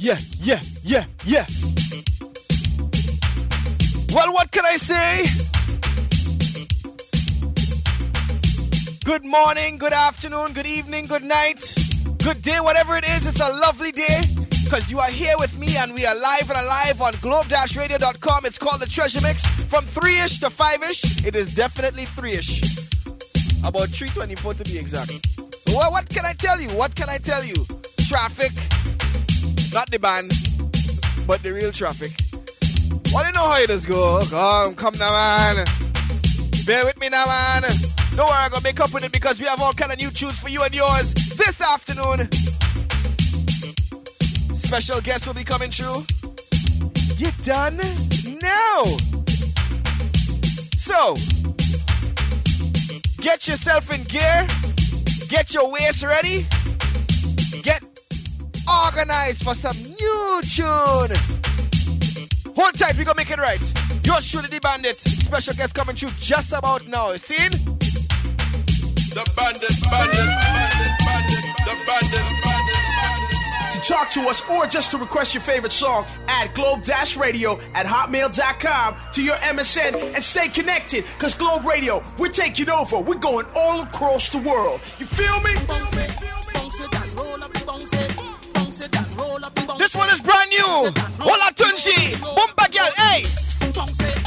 yeah, yeah, yeah, yeah. Well, what can I say? Good morning, good afternoon, good evening, good night, good day, whatever it is, it's a lovely day because you are here with me and we are live and alive on globe-radio.com. It's called the Treasure Mix from 3-ish to 5-ish. It is definitely 3-ish. About 324 to be exact. Well, what can I tell you? What can I tell you? Traffic. Not the band, but the real traffic. Well, you know how it does go. Come, come now, man. Bear with me now, man. Don't worry, I'm gonna make up with it because we have all kind of new tunes for you and yours this afternoon. Special guests will be coming through. You done now. So, get yourself in gear. Get your waist ready. Get organized for some new tune. Hold tight, we gonna make it right. Yours truly, the bandit. Special guest coming through just about now. Seen? The bandit, bandit, bandit, bandit, the bandit, bandit. To talk to us or just to request your favorite song, add globe-radio at hotmail.com to your MSN and stay connected. Cause Globe Radio, we're taking over. We're going all across the world. You feel me? This new. Hola Tunji. Bumba girl, hey.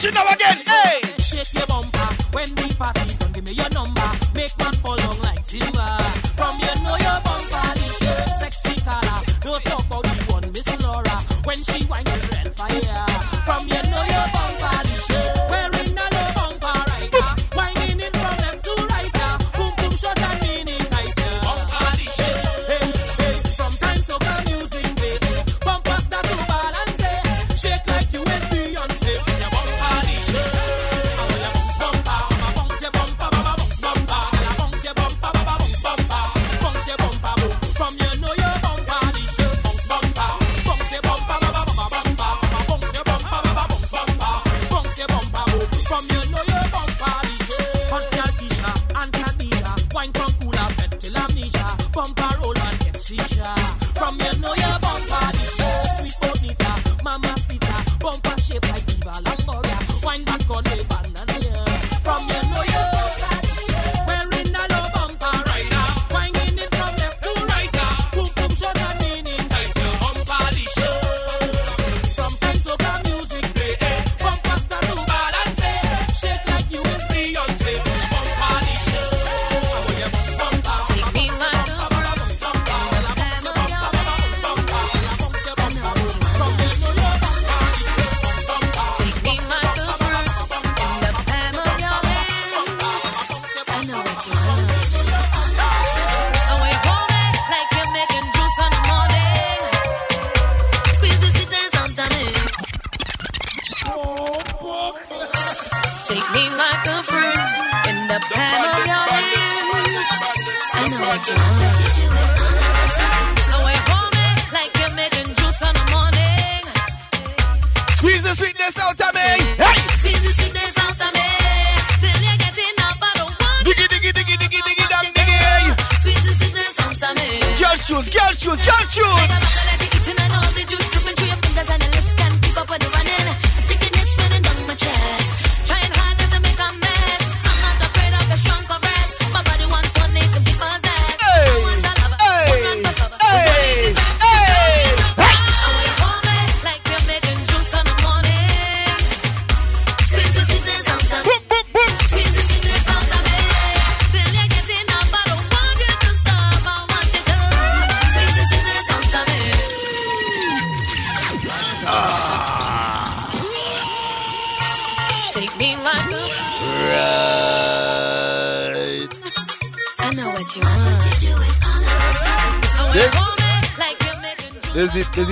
Bounce now again, hey.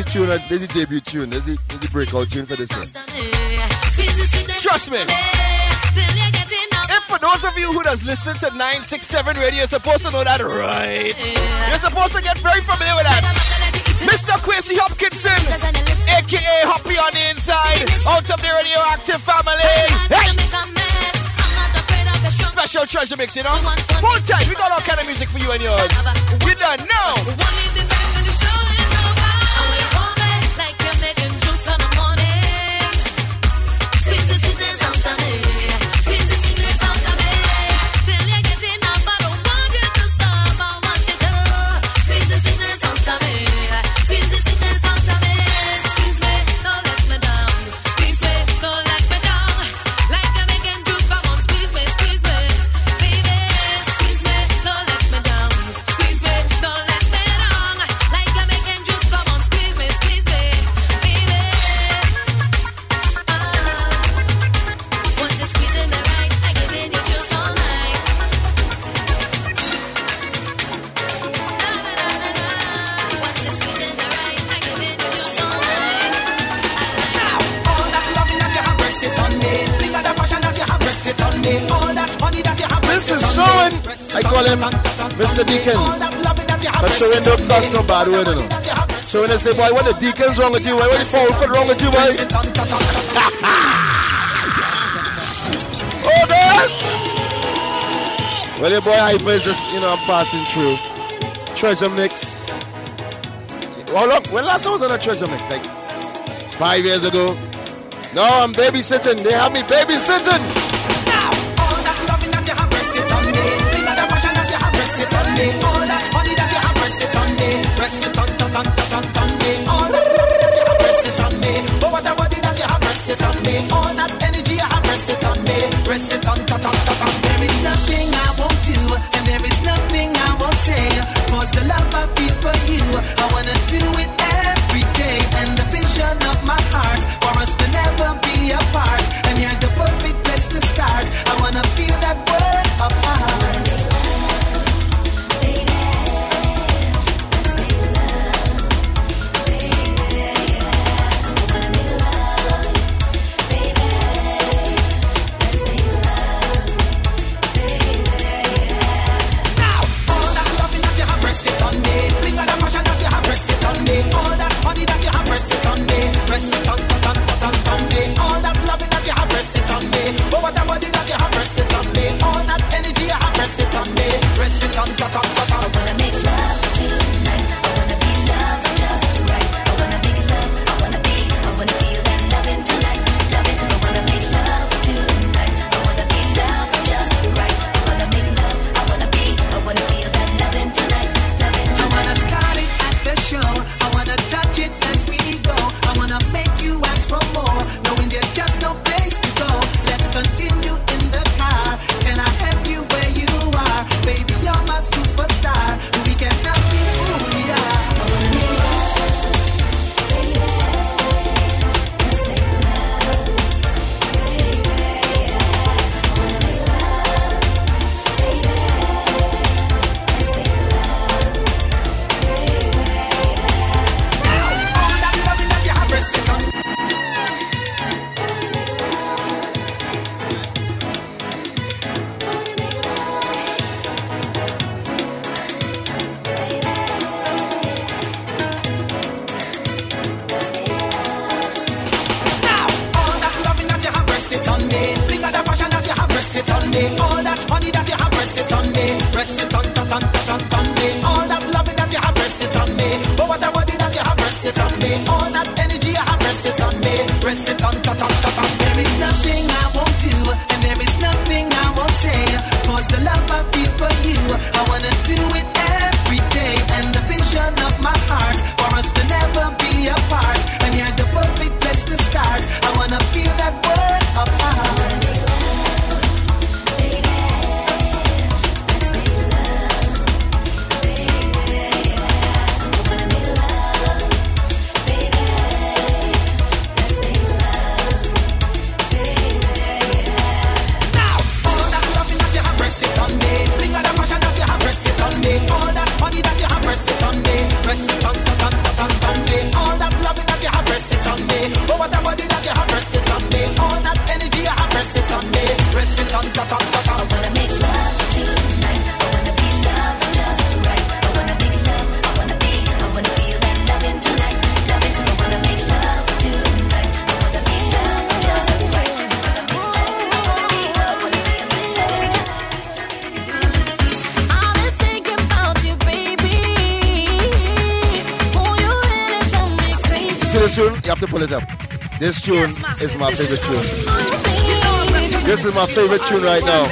Uh, tune, there's the debut tune, This is there's the breakout tune for this one. Trust me. If for those of you who does listen to 967 radio, you're supposed to know that right. You're supposed to get very familiar with that. Mr. Quincy Hopkinson, aka Hoppy on the inside, out of the radioactive family. Hey! Special treasure mix, you know? Full time, we got all kind of music for you and yours. We done now. and say, boy, what the deacon's wrong with you, boy? What the foul foot wrong with you, boy? oh, gosh! Well, your boy Hyper is just, you know, I'm passing through. Treasure Mix. Well, look, when last I was on a Treasure Mix? Like, five years ago? No, I'm babysitting. They have me babysitting. Tune, you have to pull it up. This tune is my favorite tune. This is my favorite tune right now.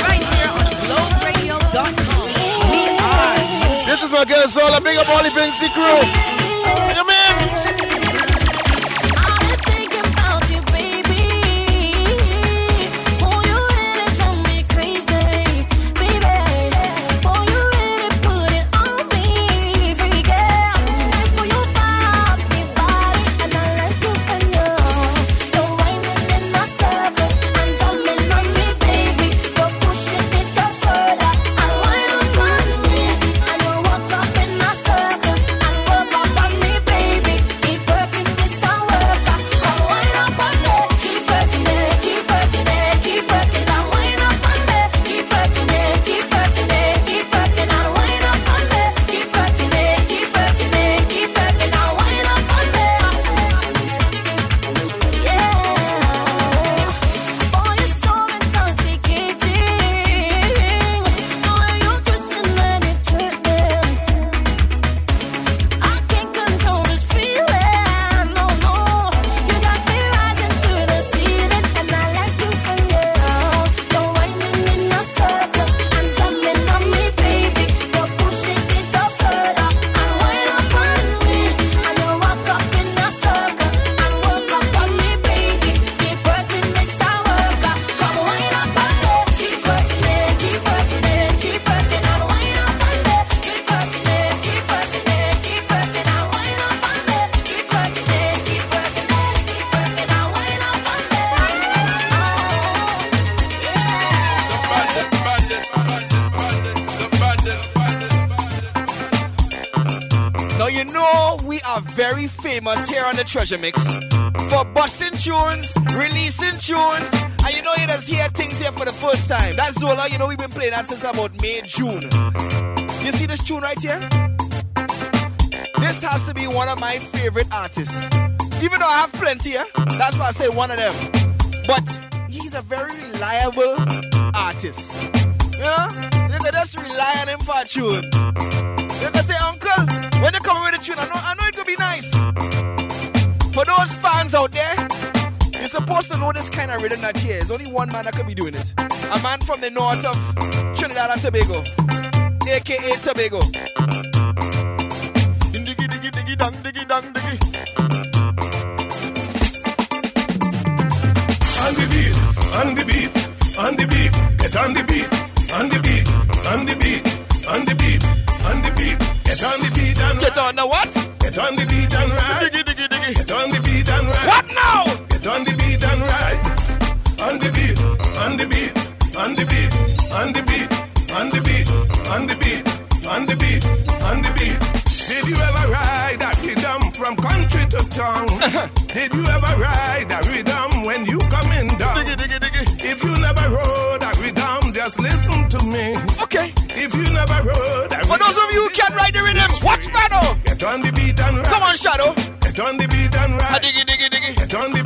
Right here on GlobeRadio.com. We are This is my girl Zola. Big up all the Vinci crew. Here Treasure Mix for busting tunes, releasing tunes, and you know you just hear things here for the first time. That's Zola, you know we've been playing that since about May, June. You see this tune right here? This has to be one of my favorite artists. Even though I have plenty, eh? that's why I say one of them. But he's a very reliable artist. You know? You can just rely on him for a tune. You can say, Uncle, when you come with a tune, I know, I know it's gonna be nice. Fans out there, you're supposed to know this kind of rhythm that here. There's only one man that could be doing it. A man from the north of Trinidad and Tobago, aka Tobago. Diggy, diggy, diggy, dang, diggy, dang, diggy. on the beat, on the beat, on the beat, get on the beat, on the beat, on the beat, on the beat, on the beat, get on the beat and Get on the what? get on the beat country to town? Did you ever ride that rhythm when you coming down? Diggy, diggy, diggy. If you never rode that rhythm, just listen to me. Okay. If you never rode that rhythm. For those of you who can't ride the rhythm, watch Shadow. get on the beat and ride. Come on, Shadow. Get on the beat and ride. Diggy, diggy, diggy. Get on the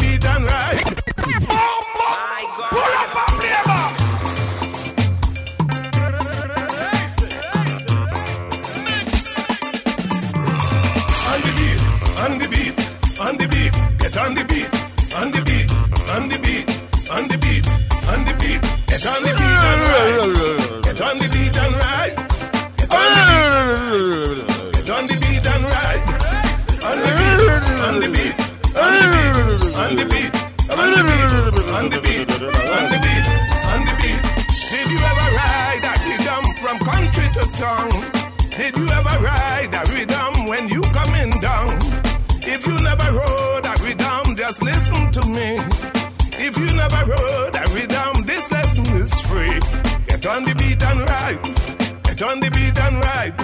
Get on the beat and ride.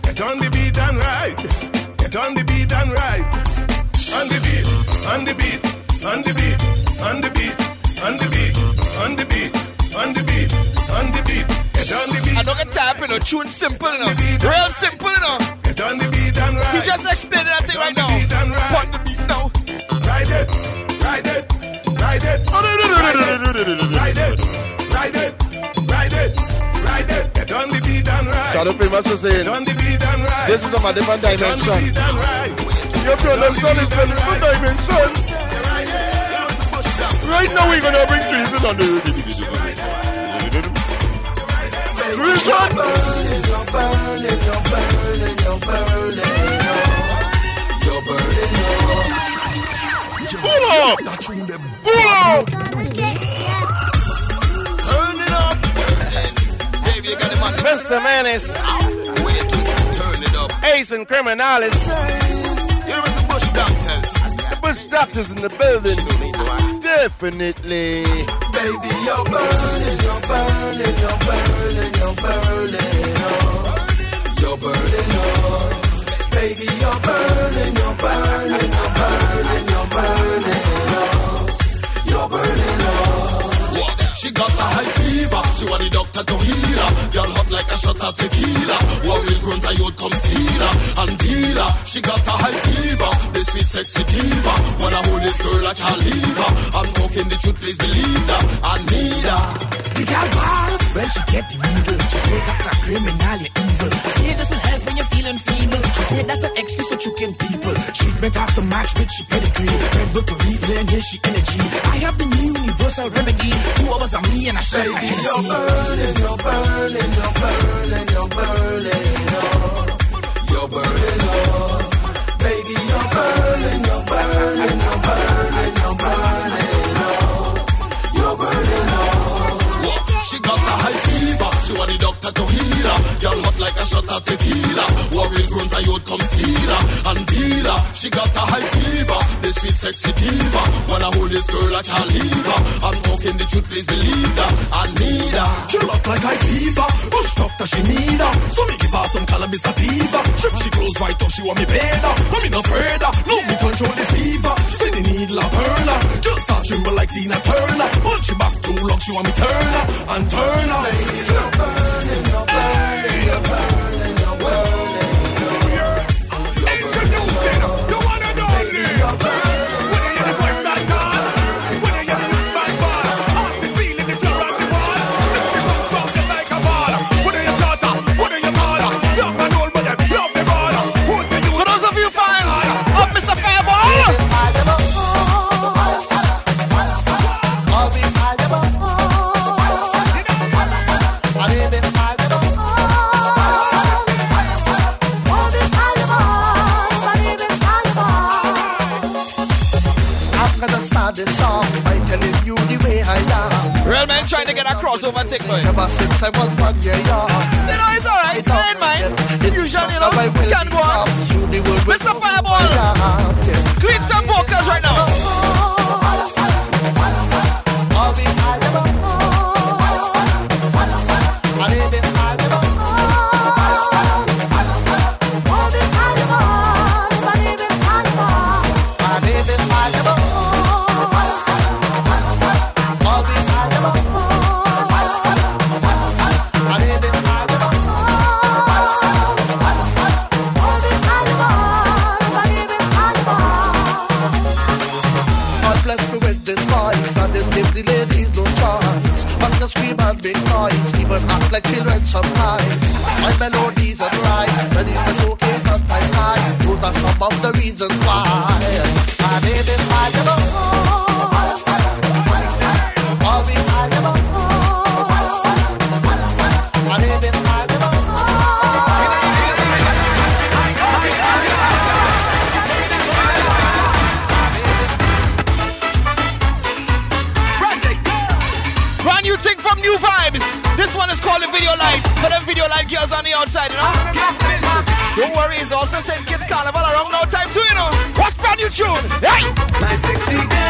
Get on the beat and ride. Get on the beat and ride. On the beat, on the beat, on the beat, on the beat, on the beat, on the beat, on the beat, on the beat. Get on the beat. I don't get tap, you know. Tune simple, know. Real simple, know. Get on the beat and ride. He just explained that thing right now. Beat and ride. On the beat now. Ride it, ride it, ride it, Shadow Famous was saying, this is from a different dimension. Right. You have to understand it's a different dimension. Right now we're going to bring Jesus on the... Pull up! Pull up! Mr. Up. Ace and Criminalis, the Bush Doctors. the Bush Doctors in the building. Definitely. Baby, you're burning, you're burning, you're burning, you're burning, oh. You're burning, oh. Baby, you're burning, you're burning, you're burning, you're burning, oh. You're burning, oh. She got a high fever, she want the doctor to heal her. Girl hot like a shot of tequila. Warrior grunt, a youth come steal her and deal her. She got a high fever, the sweet sexy diva. Wanna hold this girl, I can't leave her. I'm talking the truth, please believe me and I share my You're burning, you're burning, you're burning, you're burning, oh. You're burning, oh. Baby, you're burning, you're burning, you're burning, you're burning, oh. You're burning, oh. She got a high fever, she want the doctor to heal her. Girl hot like a shot of tequila. Warrior grunt, a youth come steal her and deal her. She got a high fever, the sweet sexy diva. Wanna hold this girl, I can't leave her. I'm talking the truth, please believe that. I need her. She look like high fever. Bush doctor, she need her. So me give her some cannabis sativa. Strip she clothes right up, she want me better. I me no afraid her. No me control the fever. She say the needle a burn her. Just start tremble like Tina Turner. Punch she back too long, she want me turn her and turn her. Make noise, even act like children sometimes. My melodies are right, ready to showcase and time high. Those are some of the reasons why. My name is Fire. St. Kitts Carnival around time you know? Watch brand new tune. Hey! My sexy girls,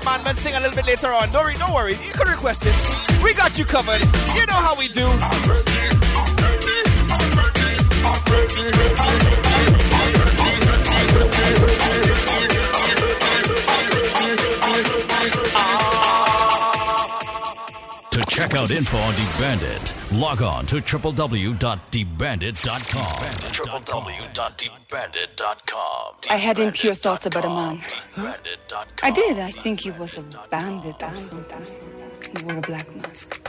Commandments, sing a little bit later on. Don't worry, don't worry. You can request it. We got you covered. You know how we do. To check out info on DeBandit, log on to www.debandit.com. www.debandit.com. I had impure thoughts about a man. Debandit.com. I did. I think he was a bandit or something. He wore a black mask.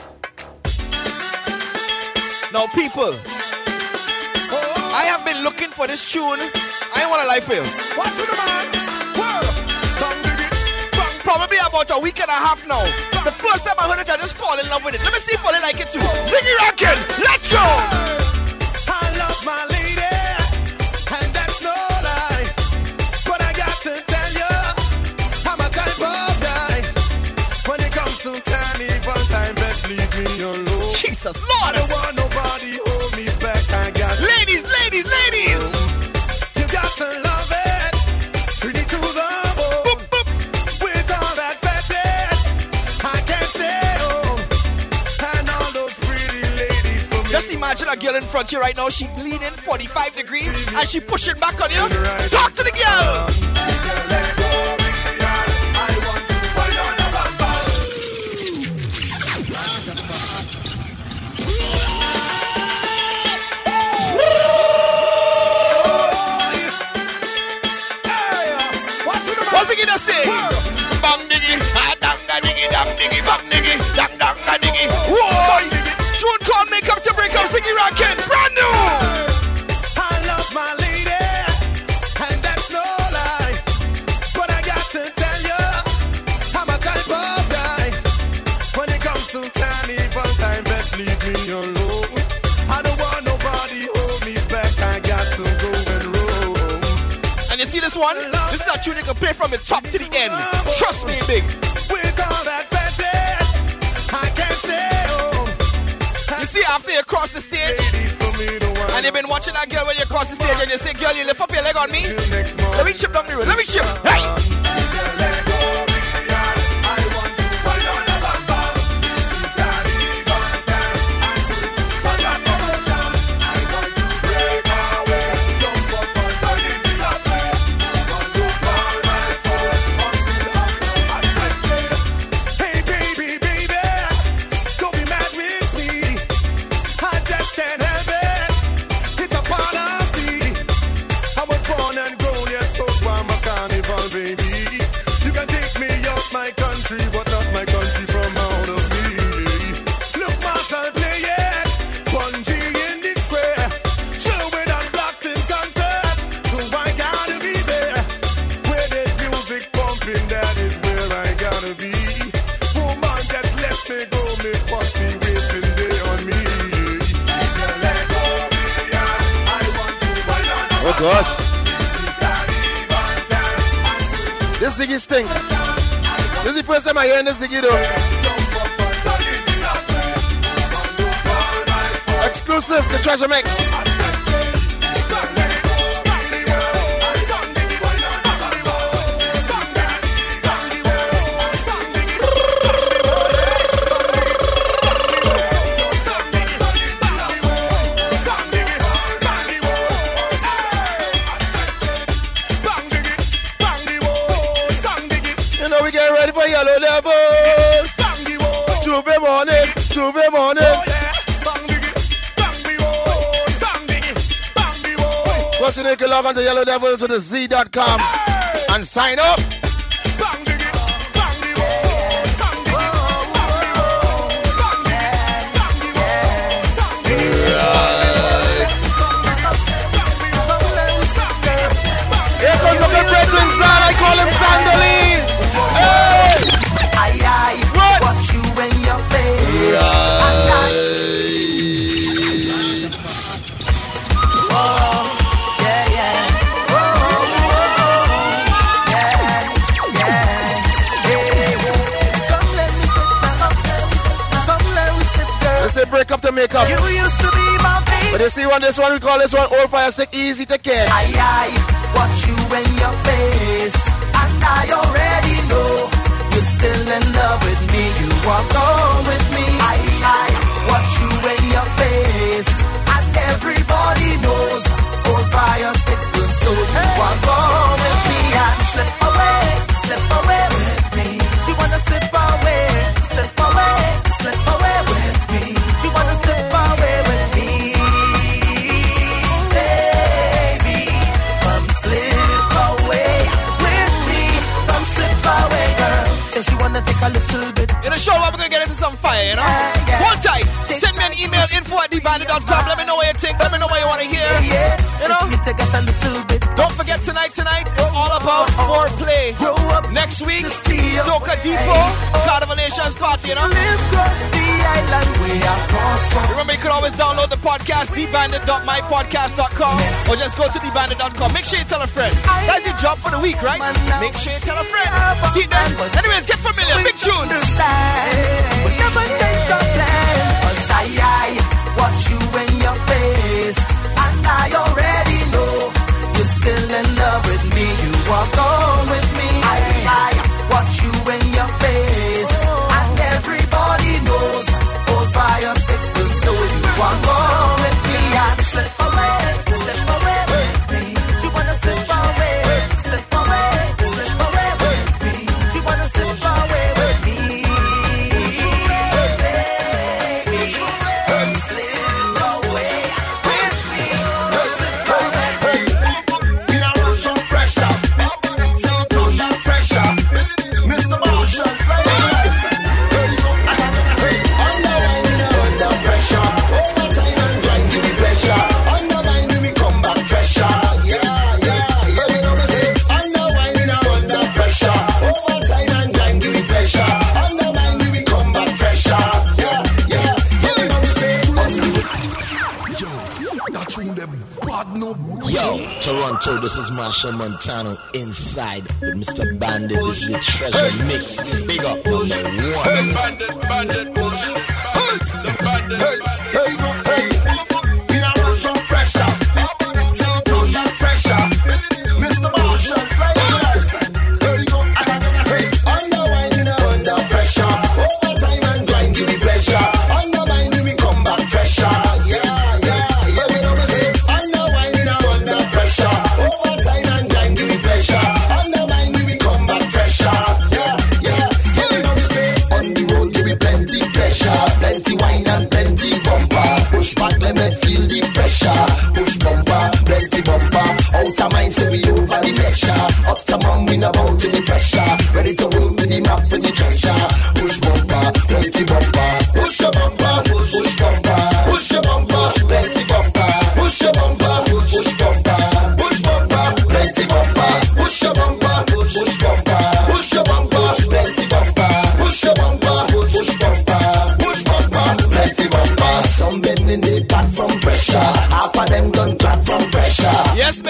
Now, people, I have been looking for this tune. I ain't want to lie for you. What's with the man? Whoa. Probably about a week and a half now. The first time I heard it, I just fall in love with it. Let me see if I like it too. Ziggy Rankin, let's go! I love my lady, and that's no lie. But I got to tell you, I'm a type of guy. When it comes to carnival time, best leave me alone. Jesus, Lord! Front you right now. She leaning 45 degrees and she pushing back on you. Talk to the girl! You see this one? This is a tune you can play from the top to the end. Trust me, big. With all that I can't stay home. You see, after you cross the stage, Ladies for me to want and you've been watching that girl when you cross the stage, and you say, girl, you lift up your leg on me. till next month. Let me chip down the road. Let me chip. Hey gosh. This Ziggy stink. This is the first time I hear this Ziggy though. Exclusive, the treasure mix. Morning, Tuesday morning. Plus, you can log on to Yellow Devils with a Z.com and sign up. To make up. You used to be my baby. But you see one, this one we call this one old fire stick easy to catch. I, I watch you in your face. And I already know you're still in love with me. You walk on with me. I, I watch you in your face. And everybody knows little bit. In the show, we're gonna get into some fire, you know? Yeah, yeah. Hold tight. Send me an email, info at dbandit.com. Let me know what you think. Let me know what you want to hear. Yeah, You know? Just take us a little bit. Don't forget tonight, tonight, it's all about oh, oh, oh. foreplay. Grow up Next week, to see you. Soca Depot, Carnival Nations Party, you know? Always download the podcast, dbandit.mypodcast.com, or just go to dbandit.com. Make sure you tell a friend. That's your job for the week, right? Make sure you tell a friend. See then. Anyways, get familiar. Big tunes. understand. But never change your plans. 'Cause I, I watch you in your face. And I already know you're still in love with me. You walk on Toronto, this is Machel Montano inside with Mr. Bandit. This is the treasure mix. Big up number one. Bandit, bandit, the bandit. Hey, hey,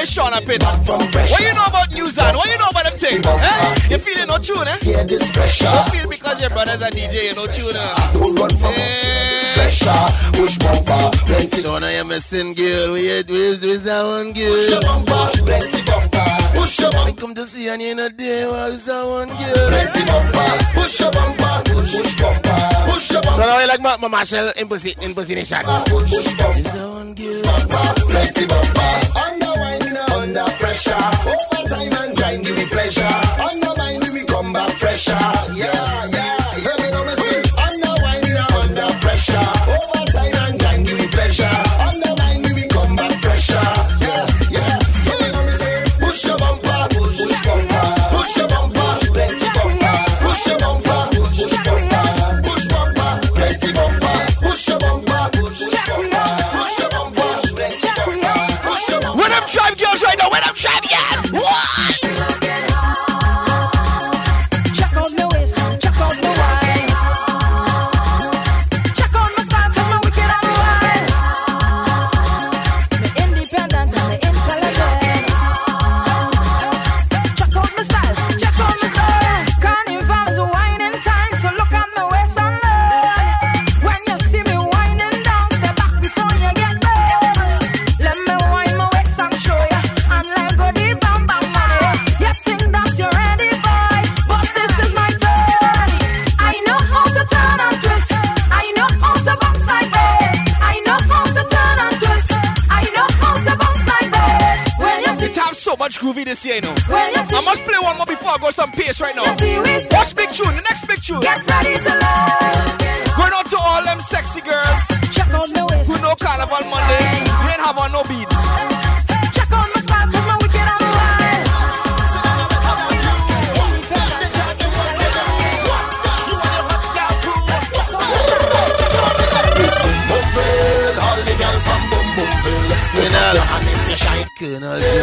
Miss Sean up in. What you know about News and what you know about them thing? Eh? You feeling no tune, eh? Hear this pressure. Don't feel because your brother's a DJ, you no tune. Eh? Don't run from pressure. Push bumper, plenty. So now you're missing girl. Where, where's, where's that one girl? Push your bumper, plenty bumper. Push your I bumper, come to see you in a day. Where's that one girl? plenty bumper. Push your bumper, push, push bumper. Push your So bumper, now you like my, my Machel imperson- impersonation. push, push bumper. Is that one girl? bumper, plenty bumper. Under pressure. And grind, give me pleasure. We come back fresher. Yeah, yeah.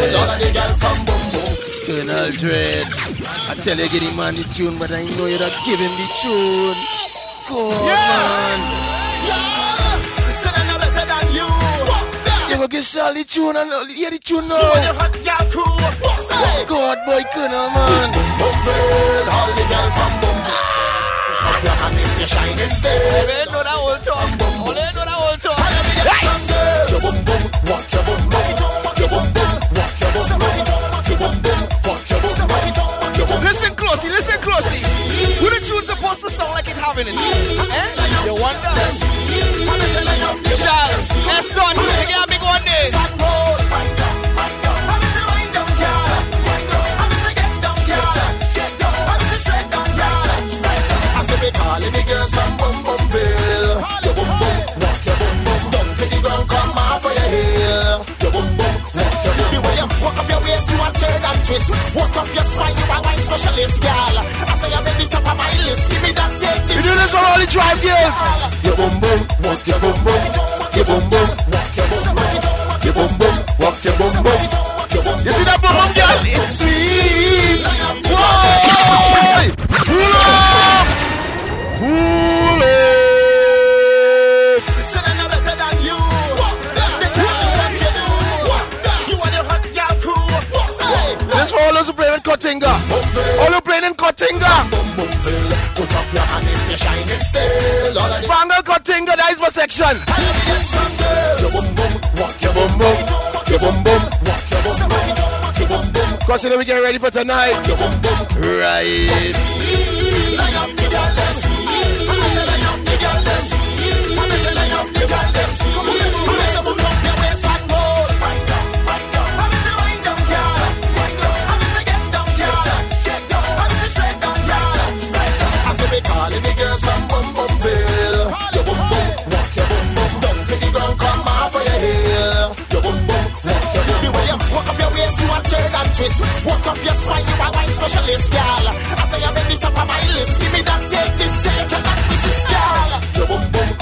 Colonel All of the girl from Boom Boom. Colonel Dread. I tell you, get him man the tune, but I know you don't give him the tune. Man. Say they no better than you. You go get Sal the tune and hear the tune You and your hot girl crew. Hey. God, boy, Colonel, man. Boomville, all the girl from Boom Boom. Your hand if you shining still. They know that whole talk. They know that whole talk. Some girl, your boom boom, walk your boom having it? Eh? You wonder? Charles, let's got a big one day. Walk up your spine, you a wine specialist, girl. I say I'm at the top of my list. Give me that take this. You do this for all the tribe girls. Your boom boom, walk your boom boom, your boom boom, walk your boom boom, your boom boom, walk your boom, boom who playing in Kotinga. Boom put up your hand if you're shining still. All of the Spangle Kotinga, that is my section. Your boom boom, walk your boom boom, your boom boom, walk your boom boom, your boom boom, Cause you know we get ready for tonight. your boom boom. Right. socialist, girl. I say you're the top of my list. Give me that, take this, shake that, this is, girl. Your boom boom